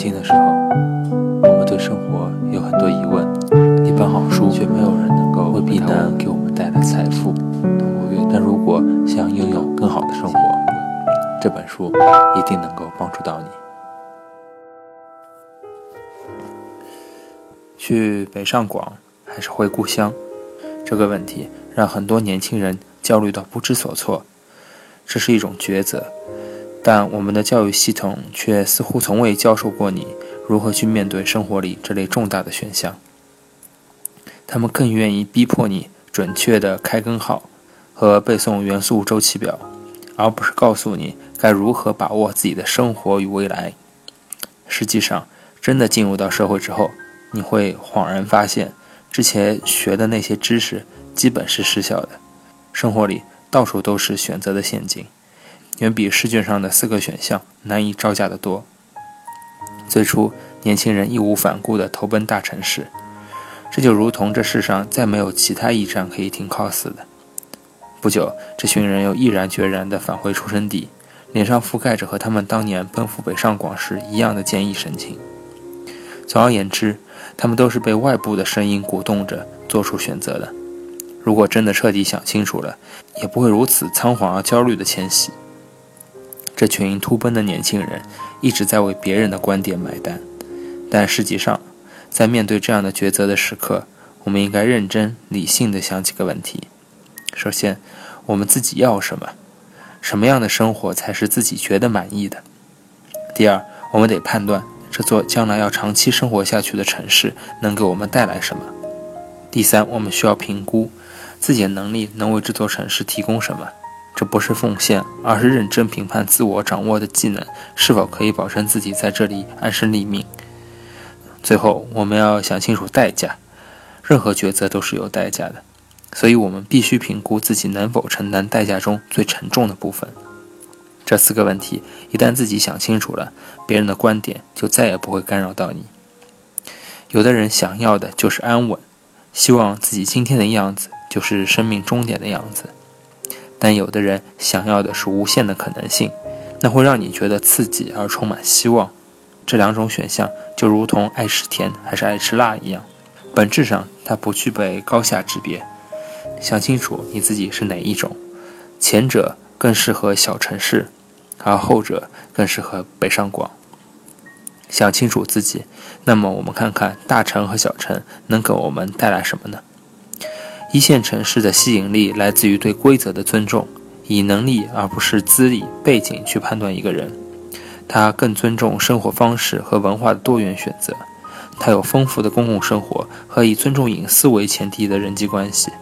轻的时候，我们对生活有很多疑问，一本好书却没有人能够为避难给我们带来财富。但如果想拥有更好的生活，这本书一定能够帮助到你。去北上广还是回故乡？这个问题让很多年轻人焦虑到不知所措。这是一种抉择。但我们的教育系统却似乎从未教授过你如何去面对生活里这类重大的选项。他们更愿意逼迫你准确的开根号和背诵元素周期表，而不是告诉你该如何把握自己的生活与未来。实际上，真的进入到社会之后，你会恍然发现，之前学的那些知识基本是失效的。生活里到处都是选择的陷阱。远比试卷上的四个选项难以招架得多。最初，年轻人义无反顾地投奔大城市，这就如同这世上再没有其他驿站可以停靠似的。不久，这群人又毅然决然地返回出生地，脸上覆盖着和他们当年奔赴北上广时一样的坚毅神情。总而言之，他们都是被外部的声音鼓动着做出选择的。如果真的彻底想清楚了，也不会如此仓皇而焦虑的迁徙。这群突奔的年轻人一直在为别人的观点买单，但实际上，在面对这样的抉择的时刻，我们应该认真理性地想几个问题：首先，我们自己要什么？什么样的生活才是自己觉得满意的？第二，我们得判断这座将来要长期生活下去的城市能给我们带来什么。第三，我们需要评估自己的能力能为这座城市提供什么。这不是奉献，而是认真评判自我掌握的技能是否可以保证自己在这里安身立命。最后，我们要想清楚代价，任何抉择都是有代价的，所以我们必须评估自己能否承担代价中最沉重的部分。这四个问题一旦自己想清楚了，别人的观点就再也不会干扰到你。有的人想要的就是安稳，希望自己今天的样子就是生命终点的样子。但有的人想要的是无限的可能性，那会让你觉得刺激而充满希望。这两种选项就如同爱吃甜还是爱吃辣一样，本质上它不具备高下之别。想清楚你自己是哪一种，前者更适合小城市，而后者更适合北上广。想清楚自己，那么我们看看大城和小城能给我们带来什么呢？一线城市的吸引力来自于对规则的尊重，以能力而不是资历背景去判断一个人。他更尊重生活方式和文化的多元选择。他有丰富的公共生活和以尊重隐私为前提的人际关系。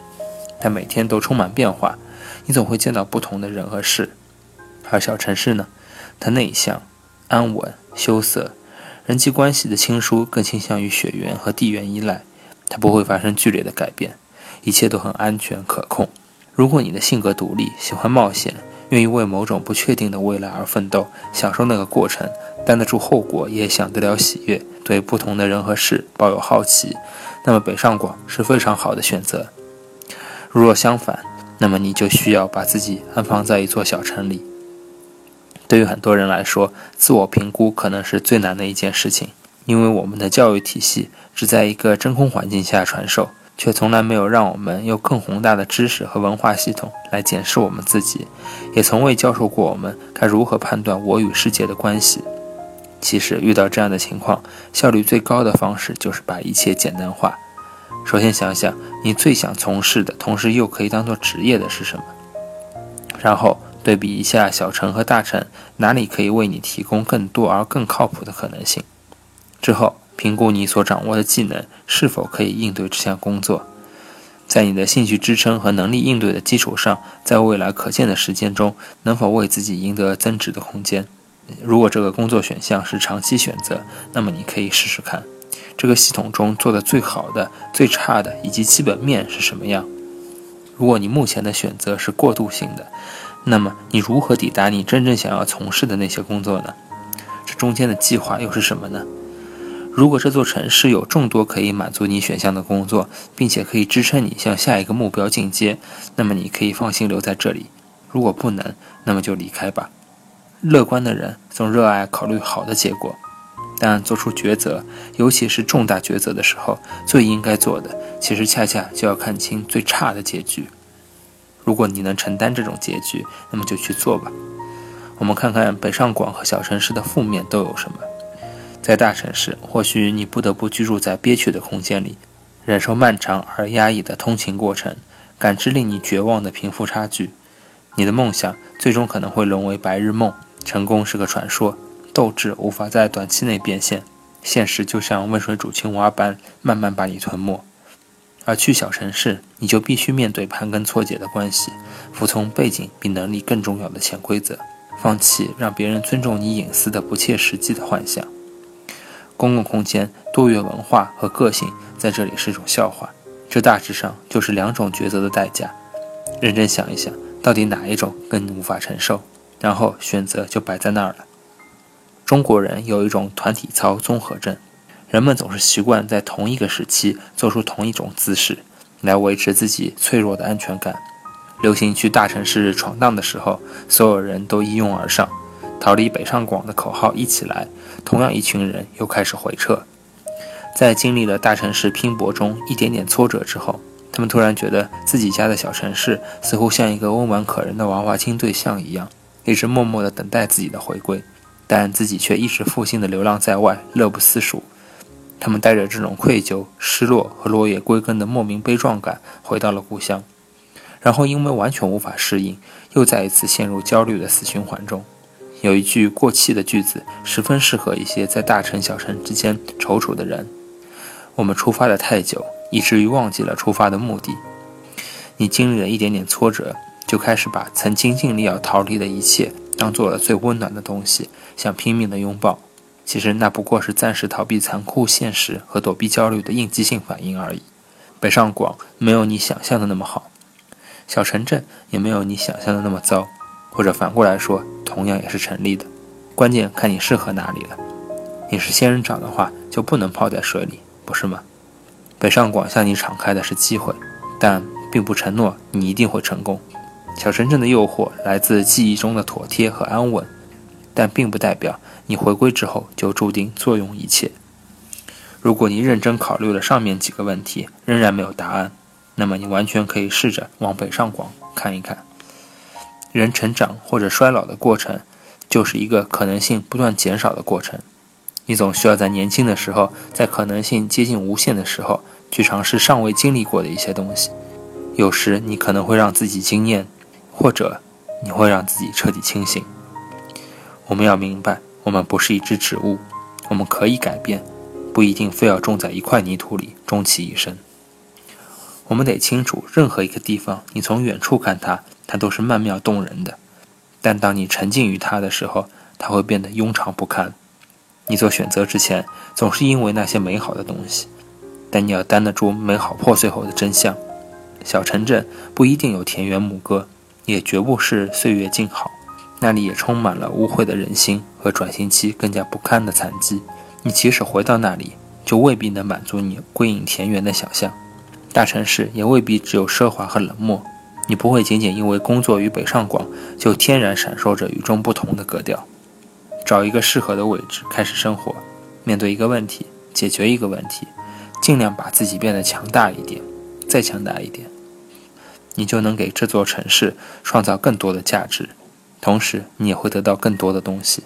他每天都充满变化，你总会见到不同的人和事。而小城市呢？它内向、安稳、羞涩，人际关系的亲疏更倾向于血缘和地缘依赖。它不会发生剧烈的改变。一切都很安全可控。如果你的性格独立，喜欢冒险，愿意为某种不确定的未来而奋斗，享受那个过程，担得住后果，也享得了喜悦，对不同的人和事抱有好奇，那么北上广是非常好的选择。如若相反，那么你就需要把自己安放在一座小城里。对于很多人来说，自我评估可能是最难的一件事情，因为我们的教育体系只在一个真空环境下传授。却从来没有让我们用更宏大的知识和文化系统来检视我们自己，也从未教授过我们该如何判断我与世界的关系。其实，遇到这样的情况，效率最高的方式就是把一切简单化。首先，想想你最想从事的，同时又可以当做职业的是什么，然后对比一下小城和大城哪里可以为你提供更多而更靠谱的可能性。之后。评估你所掌握的技能是否可以应对这项工作，在你的兴趣支撑和能力应对的基础上，在未来可见的时间中，能否为自己赢得增值的空间？如果这个工作选项是长期选择，那么你可以试试看，这个系统中做的最好的、最差的以及基本面是什么样。如果你目前的选择是过渡性的，那么你如何抵达你真正想要从事的那些工作呢？这中间的计划又是什么呢？如果这座城市有众多可以满足你选项的工作，并且可以支撑你向下一个目标进阶，那么你可以放心留在这里。如果不能，那么就离开吧。乐观的人总热爱考虑好的结果。但做出抉择，尤其是重大抉择的时候，最应该做的，其实恰恰就要看清最差的结局。如果你能承担这种结局，那么就去做吧。我们看看北上广和小城市的负面都有什么。在大城市，或许你不得不居住在憋屈的空间里，忍受漫长而压抑的通勤过程，感知令你绝望的贫富差距。你的梦想最终可能会沦为白日梦，成功是个传说。斗志无法在短期内变现，现实就像温水煮青蛙般慢慢把你吞没。而去小城市，你就必须面对盘根错节的关系，服从背景比能力更重要的潜规则，放弃让别人尊重你隐私的不切实际的幻想。公共空间、多元文化和个性在这里是一种笑话，这大致上就是两种抉择的代价。认真想一想，到底哪一种更无法承受？然后选择就摆在那儿了。中国人有一种团体操综合症，人们总是习惯在同一个时期做出同一种姿势，来维持自己脆弱的安全感。流行去大城市闯荡的时候，所有人都一拥而上，逃离北上广的口号一起来，同样一群人又开始回撤。在经历了大城市拼搏中一点点挫折之后，他们突然觉得自己家的小城市似乎像一个温婉可人的娃娃亲对象一样，一直默默地等待自己的回归。但自己却一直负心的流浪在外，乐不思蜀。他们带着这种愧疚、失落和落叶归根的莫名悲壮感回到了故乡，然后因为完全无法适应，又再一次陷入焦虑的死循环中。有一句过气的句子，十分适合一些在大城小城之间踌躇的人：我们出发的太久，以至于忘记了出发的目的。你经历了一点点挫折，就开始把曾经尽力要逃离的一切。当做了最温暖的东西，想拼命的拥抱，其实那不过是暂时逃避残酷现实和躲避焦虑的应激性反应而已。北上广没有你想象的那么好，小城镇也没有你想象的那么糟，或者反过来说，同样也是成立的。关键看你适合哪里了。你是仙人掌的话，就不能泡在水里，不是吗？北上广向你敞开的是机会，但并不承诺你一定会成功。小城镇的诱惑来自记忆中的妥帖和安稳，但并不代表你回归之后就注定坐拥一切。如果你认真考虑了上面几个问题，仍然没有答案，那么你完全可以试着往北上广看一看。人成长或者衰老的过程，就是一个可能性不断减少的过程。你总需要在年轻的时候，在可能性接近无限的时候，去尝试尚未经历过的一些东西。有时你可能会让自己惊艳。或者你会让自己彻底清醒。我们要明白，我们不是一只植物，我们可以改变，不一定非要种在一块泥土里终其一生。我们得清楚，任何一个地方，你从远处看它，它都是曼妙动人的；但当你沉浸于它的时候，它会变得庸长不堪。你做选择之前，总是因为那些美好的东西，但你要担得住美好破碎后的真相。小城镇不一定有田园牧歌。也绝不是岁月静好，那里也充满了污秽的人心和转型期更加不堪的残疾。你即使回到那里，就未必能满足你归隐田园的想象。大城市也未必只有奢华和冷漠。你不会仅仅因为工作于北上广，就天然闪烁着与众不同的格调。找一个适合的位置开始生活，面对一个问题，解决一个问题，尽量把自己变得强大一点，再强大一点。你就能给这座城市创造更多的价值，同时你也会得到更多的东西。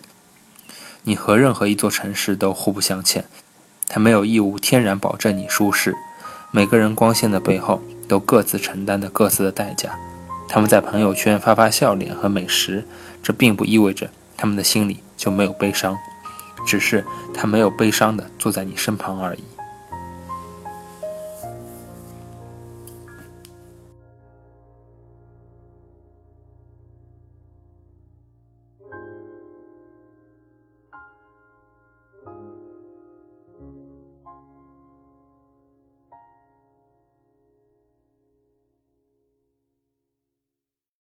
你和任何一座城市都互不相欠，它没有义务天然保证你舒适。每个人光鲜的背后都各自承担着各自的代价。他们在朋友圈发发笑脸和美食，这并不意味着他们的心里就没有悲伤，只是他没有悲伤的坐在你身旁而已。